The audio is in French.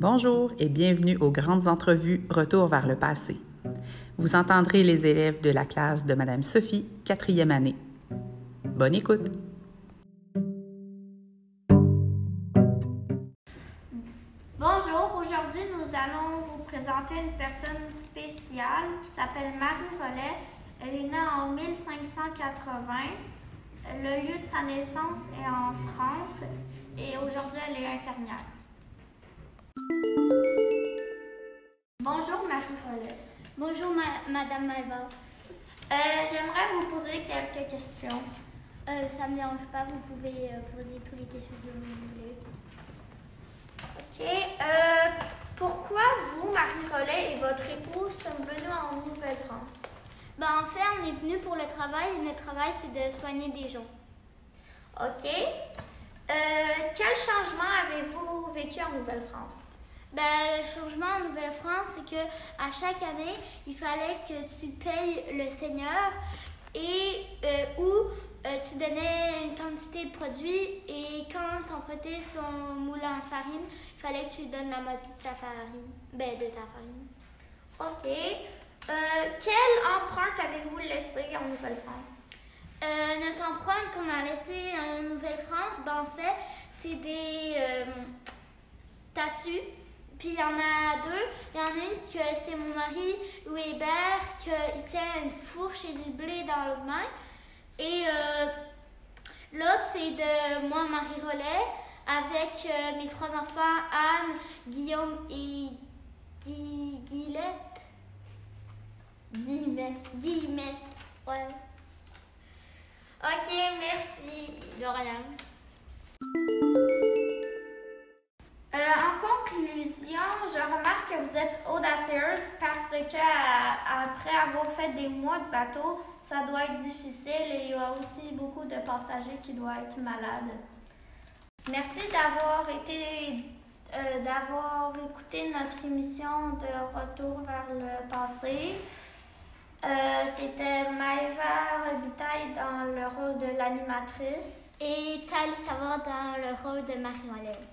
Bonjour et bienvenue aux grandes entrevues Retour vers le passé. Vous entendrez les élèves de la classe de Madame Sophie, quatrième année. Bonne écoute! Bonjour, aujourd'hui nous allons vous présenter une personne spéciale qui s'appelle Marie Rollet. Elle est née en 1580. Le lieu de sa naissance est en France et aujourd'hui elle est infirmière. Bonjour ma- Madame Maëva. Euh, J'aimerais vous poser quelques questions. Euh, ça me dérange pas, vous pouvez euh, poser toutes les questions que vous voulez. Ok. euh, pourquoi vous, Marie Rollet, et votre épouse sont venus en Nouvelle-France? Ben, en fait, on est venu pour le travail et notre travail c'est de soigner des gens. Ok. Quel changement avez-vous vécu en Nouvelle-France? Ben, le changement en Nouvelle-France, c'est que à chaque année, il fallait que tu payes le Seigneur et euh, ou euh, tu donnais une quantité de produits et quand tu empruntais son moulin à farine, il fallait que tu donnes la moitié de sa farine. Ben, de ta farine. Ok. Euh, quelle empreinte avez-vous laissée en Nouvelle-France? Euh, notre empreinte qu'on a laissée en Nouvelle-France, ben, en fait, c'est des euh, statues. Puis il y en a deux. Il y en a une que c'est mon mari, Louis Hébert, qu'il tient une fourche et du blé dans l'autre main. Et euh, l'autre, c'est de moi, Marie Rollet, avec euh, mes trois enfants, Anne, Guillaume et Guy, Guilette. Guillemette. Guillemette. Ouais. Ok, merci. De parce que à- après avoir fait des mois de bateau, ça doit être difficile et il y a aussi beaucoup de passagers qui doivent être malades. Merci d'avoir été euh, d'avoir écouté notre émission de Retour vers le passé. Euh, C'était Maëva Robitaille dans le rôle de l'animatrice. Et Thalie Savard dans le rôle de Marie-Hélène.